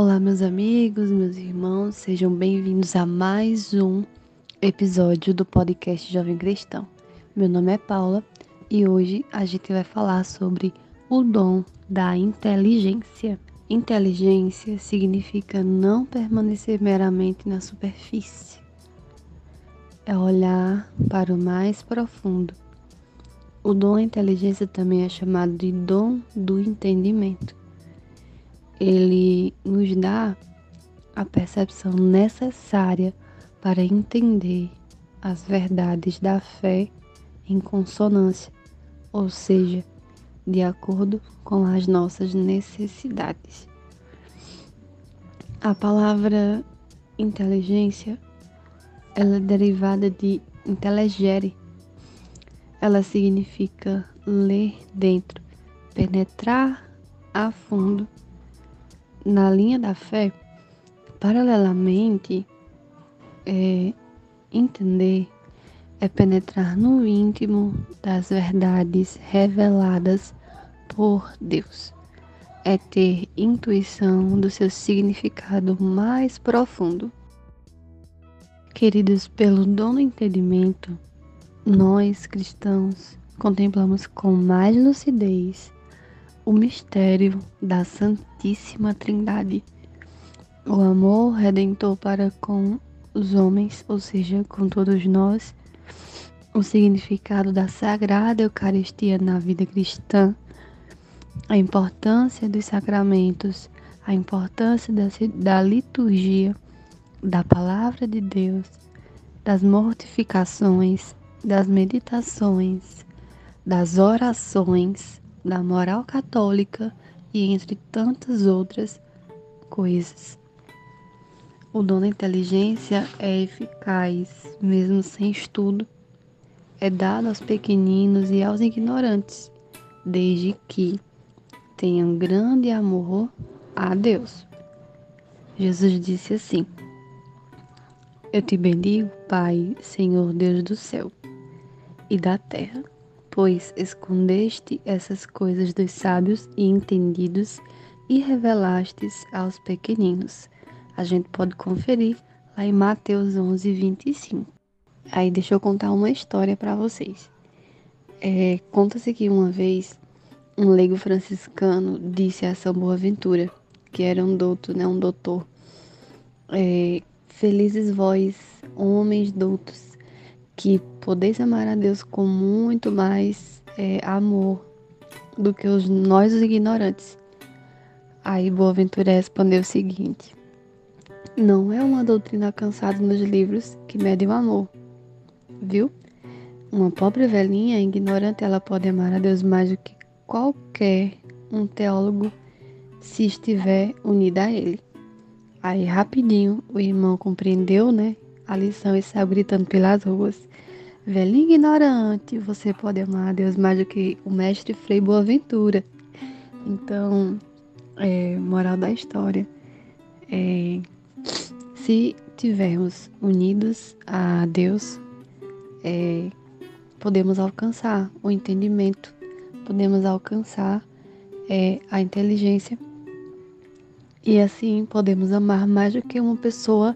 Olá, meus amigos, meus irmãos, sejam bem-vindos a mais um episódio do podcast Jovem Cristão. Meu nome é Paula e hoje a gente vai falar sobre o dom da inteligência. Inteligência significa não permanecer meramente na superfície, é olhar para o mais profundo. O dom da inteligência também é chamado de dom do entendimento ele nos dá a percepção necessária para entender as verdades da fé em consonância, ou seja, de acordo com as nossas necessidades. A palavra inteligência ela é derivada de intelligere. Ela significa ler dentro, penetrar a fundo na linha da fé, paralelamente, é, entender é penetrar no íntimo das verdades reveladas por Deus. É ter intuição do seu significado mais profundo. Queridos, pelo dom do entendimento, nós cristãos contemplamos com mais lucidez o mistério da Santíssima Trindade. O amor redentor para com os homens, ou seja, com todos nós, o significado da Sagrada Eucaristia na vida cristã, a importância dos sacramentos, a importância da, da liturgia, da palavra de Deus, das mortificações, das meditações, das orações, da moral católica e entre tantas outras coisas. O dom da inteligência é eficaz, mesmo sem estudo. É dado aos pequeninos e aos ignorantes, desde que tenham grande amor a Deus. Jesus disse assim: Eu te bendigo, Pai, Senhor Deus do céu e da terra pois escondeste essas coisas dos sábios e entendidos e revelastes aos pequeninos. A gente pode conferir lá em Mateus 11, 25. Aí deixa eu contar uma história para vocês. É, Conta-se que uma vez um leigo franciscano disse a São Boaventura, que era um doutor, né, um doutor, é, felizes vós, homens doutos, que podeis amar a Deus com muito mais é, amor do que os nós os ignorantes. Aí Boaventura respondeu o seguinte: Não é uma doutrina alcançada nos livros que mede o amor, viu? Uma pobre velhinha ignorante, ela pode amar a Deus mais do que qualquer um teólogo se estiver unida a ele. Aí rapidinho o irmão compreendeu, né, a lição e saiu gritando pelas ruas. Velhinho ignorante, você pode amar a Deus mais do que o mestre Frei Boaventura. Então, é, moral da história, é, se tivermos unidos a Deus, é, podemos alcançar o entendimento, podemos alcançar é, a inteligência e assim podemos amar mais do que uma pessoa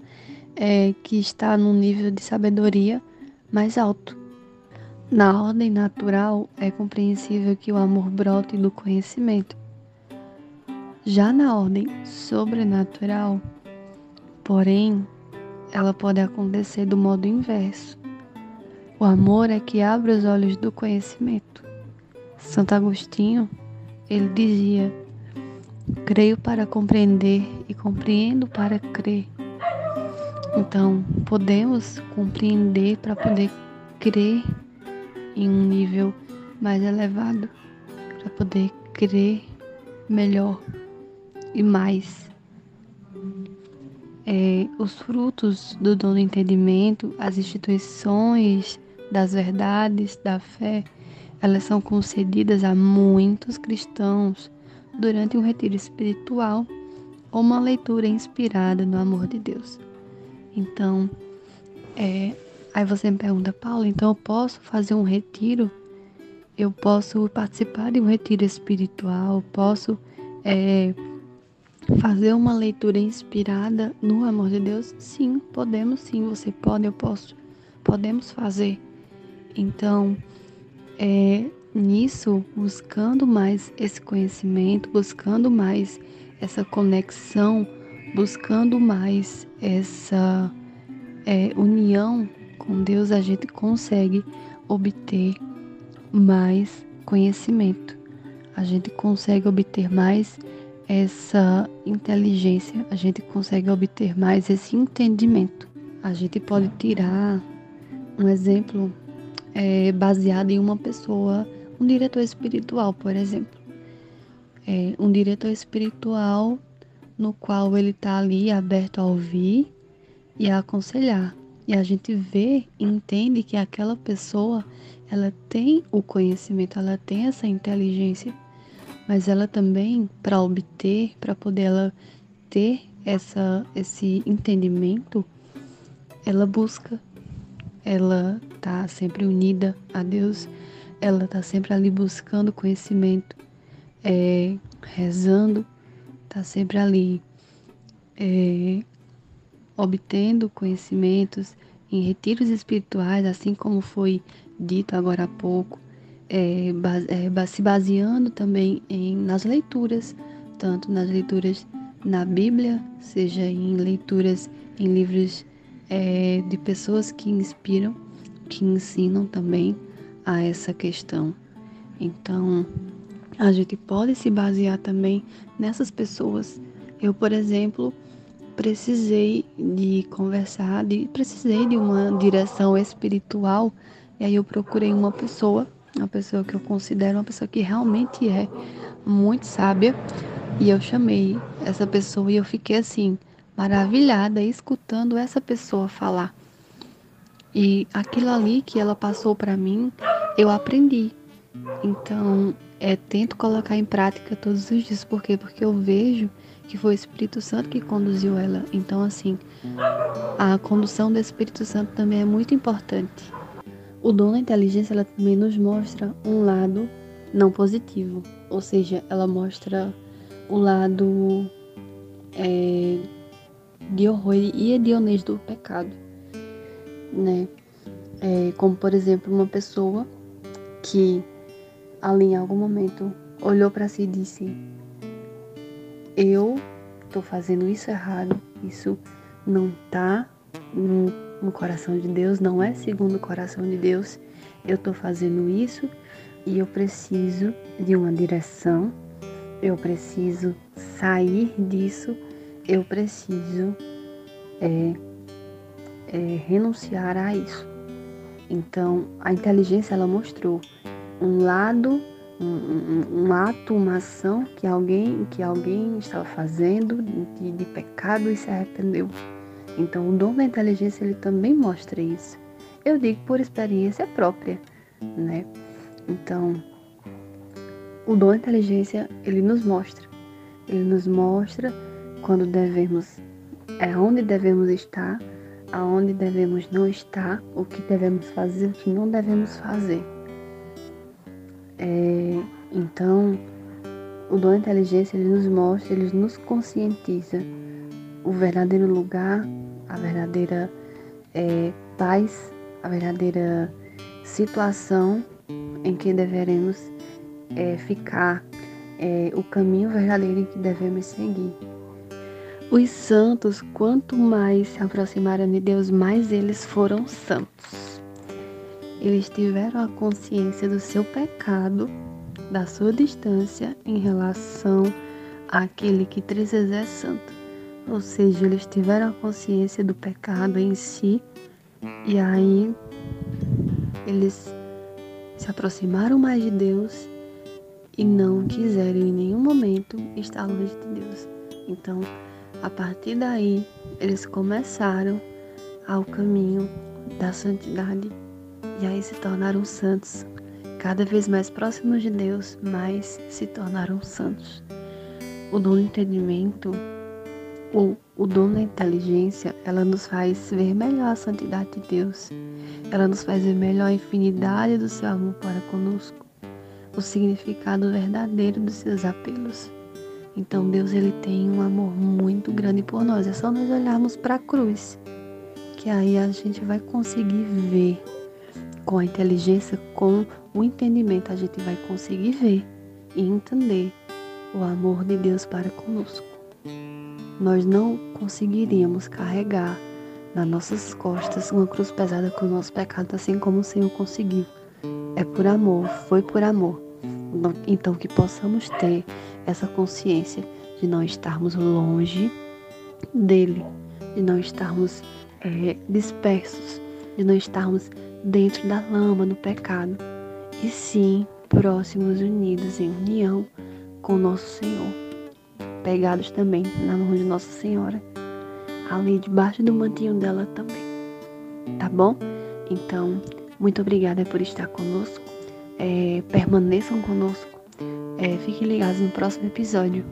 é, que está num nível de sabedoria mais alto. Na ordem natural, é compreensível que o amor brote do conhecimento. Já na ordem sobrenatural, porém, ela pode acontecer do modo inverso. O amor é que abre os olhos do conhecimento. Santo Agostinho, ele dizia: creio para compreender e compreendo para crer. Então, podemos compreender para poder crer em um nível mais elevado, para poder crer melhor e mais. É, os frutos do dom do entendimento, as instituições das verdades da fé, elas são concedidas a muitos cristãos durante um retiro espiritual ou uma leitura inspirada no amor de Deus. Então, é, aí você me pergunta, Paulo, então eu posso fazer um retiro? Eu posso participar de um retiro espiritual? Posso é, fazer uma leitura inspirada no amor de Deus? Sim, podemos sim, você pode, eu posso. Podemos fazer. Então, é nisso, buscando mais esse conhecimento, buscando mais essa conexão, buscando mais essa é, união com Deus, a gente consegue obter mais conhecimento. A gente consegue obter mais essa inteligência, a gente consegue obter mais esse entendimento. A gente pode tirar um exemplo é, baseado em uma pessoa, um diretor espiritual, por exemplo. É, um diretor espiritual no qual ele está ali aberto a ouvir e a aconselhar. E a gente vê e entende que aquela pessoa, ela tem o conhecimento, ela tem essa inteligência, mas ela também, para obter, para poder ela ter essa, esse entendimento, ela busca, ela está sempre unida a Deus, ela está sempre ali buscando conhecimento, é, rezando, está sempre ali é, obtendo conhecimentos em retiros espirituais, assim como foi dito agora há pouco, é, base, é, se baseando também em, nas leituras, tanto nas leituras na Bíblia, seja em leituras em livros é, de pessoas que inspiram, que ensinam também a essa questão. Então, a gente pode se basear também nessas pessoas. Eu, por exemplo, precisei de conversar, de, precisei de uma direção espiritual, e aí eu procurei uma pessoa, uma pessoa que eu considero uma pessoa que realmente é muito sábia, e eu chamei essa pessoa e eu fiquei assim, maravilhada escutando essa pessoa falar. E aquilo ali que ela passou para mim, eu aprendi. Então, é, tento colocar em prática todos os dias. Por quê? Porque eu vejo que foi o Espírito Santo que conduziu ela. Então, assim, a condução do Espírito Santo também é muito importante. O dom da inteligência, ela também nos mostra um lado não positivo, ou seja, ela mostra o lado é, de horror e hedionês do pecado, né? É, como, por exemplo, uma pessoa que ali em algum momento olhou para si e disse: eu estou fazendo isso errado, isso não está no, no, coração de Deus, não é segundo o coração de Deus, eu estou fazendo isso e eu preciso de uma direção, eu preciso sair disso, eu preciso é, é, renunciar a isso. Então, a inteligência ela mostrou um lado um, um, ato, uma ação que alguém, que alguém estava fazendo de, de pecado e se arrependeu. Então, o dom da inteligência ele também mostra isso. Eu digo por experiência própria, né? Então, o dom da inteligência ele nos mostra, ele nos mostra quando devemos, é onde devemos estar, aonde devemos não estar, o que devemos fazer, o que não devemos fazer. Então, o dom da inteligência ele nos mostra, ele nos conscientiza o verdadeiro lugar, a verdadeira é, paz, a verdadeira situação em que deveremos é, ficar, é, o caminho verdadeiro em que devemos seguir. Os santos, quanto mais se aproximaram de Deus, mais eles foram santos. Eles tiveram a consciência do seu pecado, da sua distância em relação àquele que três é santo. Ou seja, eles tiveram a consciência do pecado em si e aí eles se aproximaram mais de Deus e não quiseram em nenhum momento estar longe de Deus. Então, a partir daí, eles começaram ao caminho da santidade e aí se tornaram santos. Cada vez mais próximos de Deus, mais se tornaram santos. O dom do entendimento, ou o dom da inteligência, ela nos faz ver melhor a santidade de Deus. Ela nos faz ver melhor a infinidade do seu amor para conosco, o significado verdadeiro dos seus apelos. Então Deus ele tem um amor muito grande por nós. É só nós olharmos para a cruz, que aí a gente vai conseguir ver com a inteligência, com o entendimento, a gente vai conseguir ver e entender o amor de Deus para conosco. Nós não conseguiríamos carregar nas nossas costas uma cruz pesada com o nosso pecado, assim como o Senhor conseguiu. É por amor, foi por amor. Então, que possamos ter essa consciência de não estarmos longe dele, de não estarmos é, dispersos, de não estarmos dentro da lama, no pecado, e sim próximos, unidos em união com nosso Senhor, pegados também na mão de Nossa Senhora, ali debaixo do mantinho dela também. Tá bom? Então, muito obrigada por estar conosco. É, permaneçam conosco. É, fiquem ligados no próximo episódio,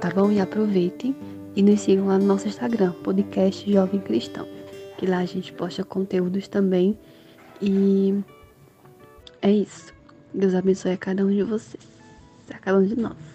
tá bom? E aproveitem e nos sigam lá no nosso Instagram, podcast Jovem Cristão, que lá a gente posta conteúdos também. E é isso. Deus abençoe a cada um de vocês, a cada um de nós.